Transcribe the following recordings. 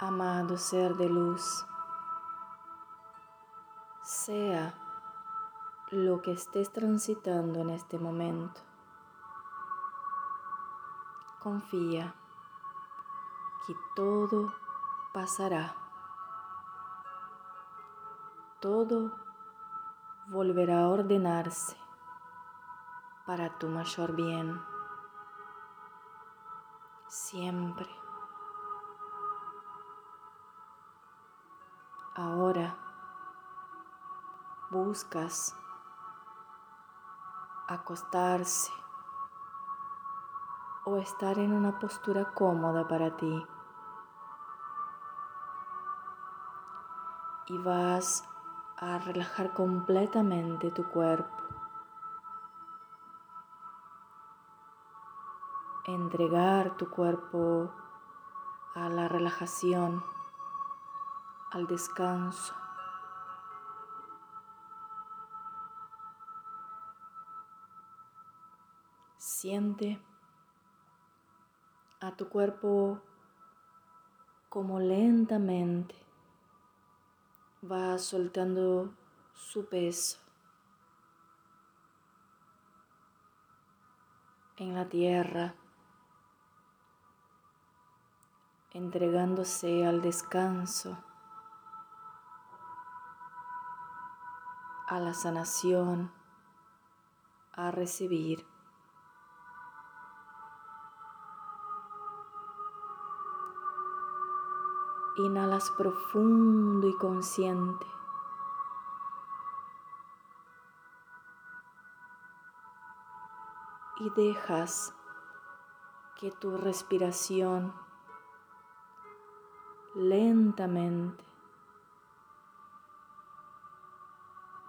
Amado ser de luz, sea lo que estés transitando en este momento, confía que todo pasará. Todo volverá a ordenarse para tu mayor bien. Siempre. Ahora buscas acostarse o estar en una postura cómoda para ti. Y vas a relajar completamente tu cuerpo. Entregar tu cuerpo a la relajación, al descanso. Siente a tu cuerpo como lentamente va soltando su peso en la tierra, entregándose al descanso, a la sanación, a recibir. Inhalas profundo y consciente. Y dejas que tu respiración lentamente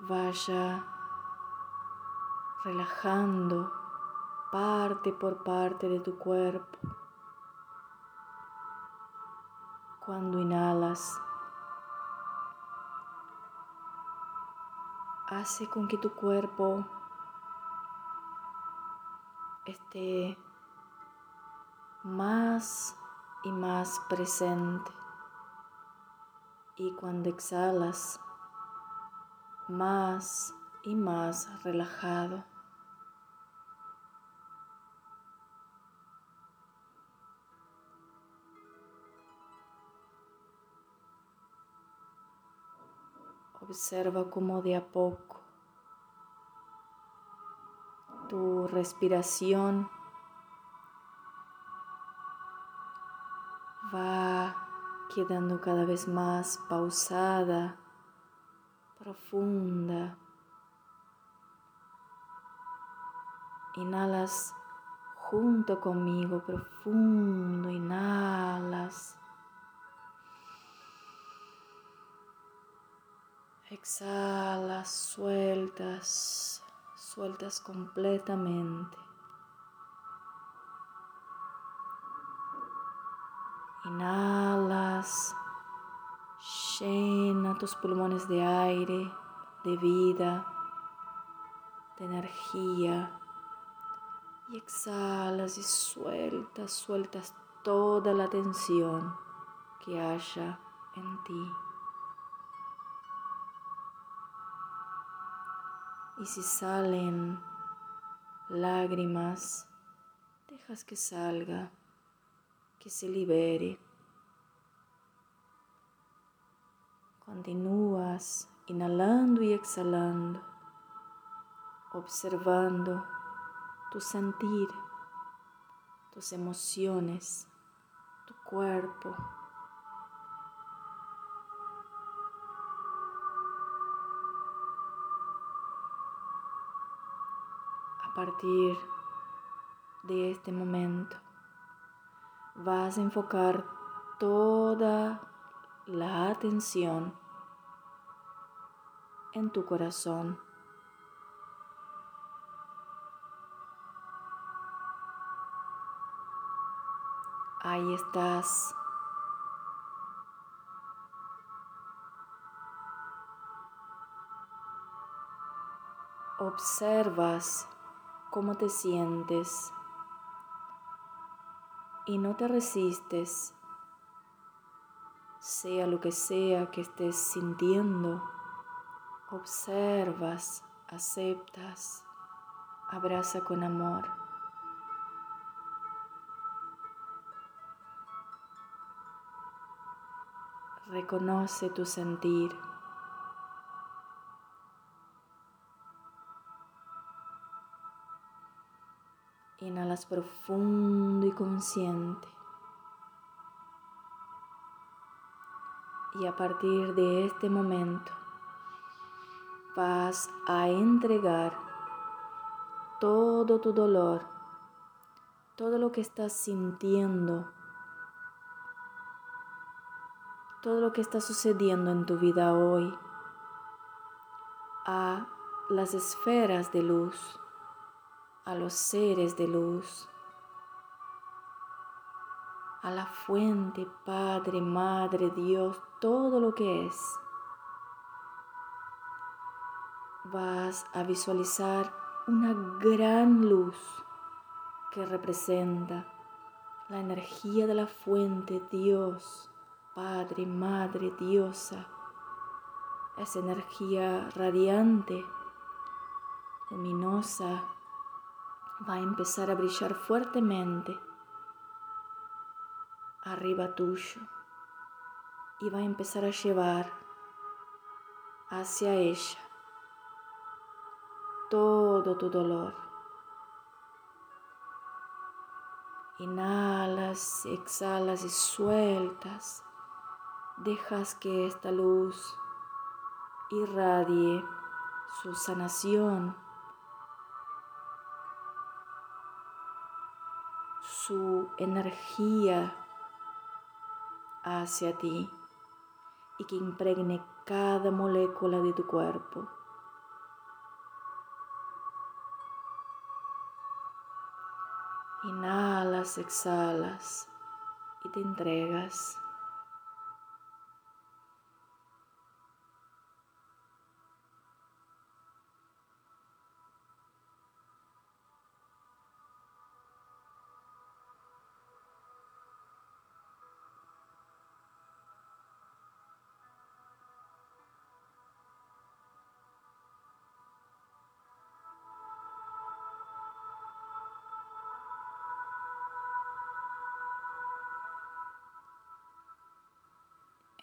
vaya relajando parte por parte de tu cuerpo. Cuando inhalas, hace con que tu cuerpo esté más y más presente. Y cuando exhalas, más y más relajado. Observa cómo de a poco tu respiración va quedando cada vez más pausada, profunda. Inhalas junto conmigo, profundo, inhalas. Exhalas, sueltas, sueltas completamente. Inhalas, llena tus pulmones de aire, de vida, de energía. Y exhalas y sueltas, sueltas toda la tensión que haya en ti. Y si salen lágrimas, dejas que salga, que se libere. Continúas inhalando y exhalando, observando tu sentir, tus emociones, tu cuerpo. A partir de este momento vas a enfocar toda la atención en tu corazón. Ahí estás. Observas cómo te sientes y no te resistes sea lo que sea que estés sintiendo, observas, aceptas, abraza con amor. Reconoce tu sentir. Inhalas profundo y consciente. Y a partir de este momento vas a entregar todo tu dolor, todo lo que estás sintiendo, todo lo que está sucediendo en tu vida hoy a las esferas de luz a los seres de luz, a la fuente, Padre, Madre, Dios, todo lo que es. Vas a visualizar una gran luz que representa la energía de la fuente, Dios, Padre, Madre, Diosa. Esa energía radiante, luminosa, va a empezar a brillar fuertemente arriba tuyo y va a empezar a llevar hacia ella todo tu dolor. Inhalas, exhalas y sueltas. Dejas que esta luz irradie su sanación su energía hacia ti y que impregne cada molécula de tu cuerpo. Inhalas, exhalas y te entregas.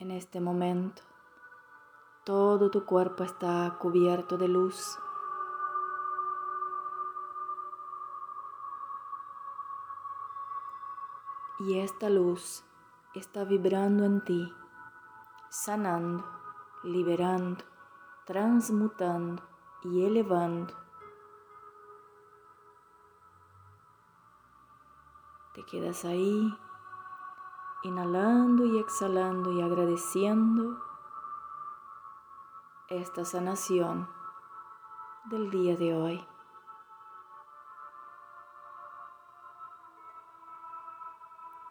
En este momento, todo tu cuerpo está cubierto de luz. Y esta luz está vibrando en ti, sanando, liberando, transmutando y elevando. Te quedas ahí inhalando y exhalando y agradeciendo esta sanación del día de hoy.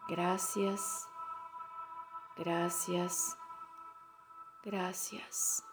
Gracias, gracias, gracias.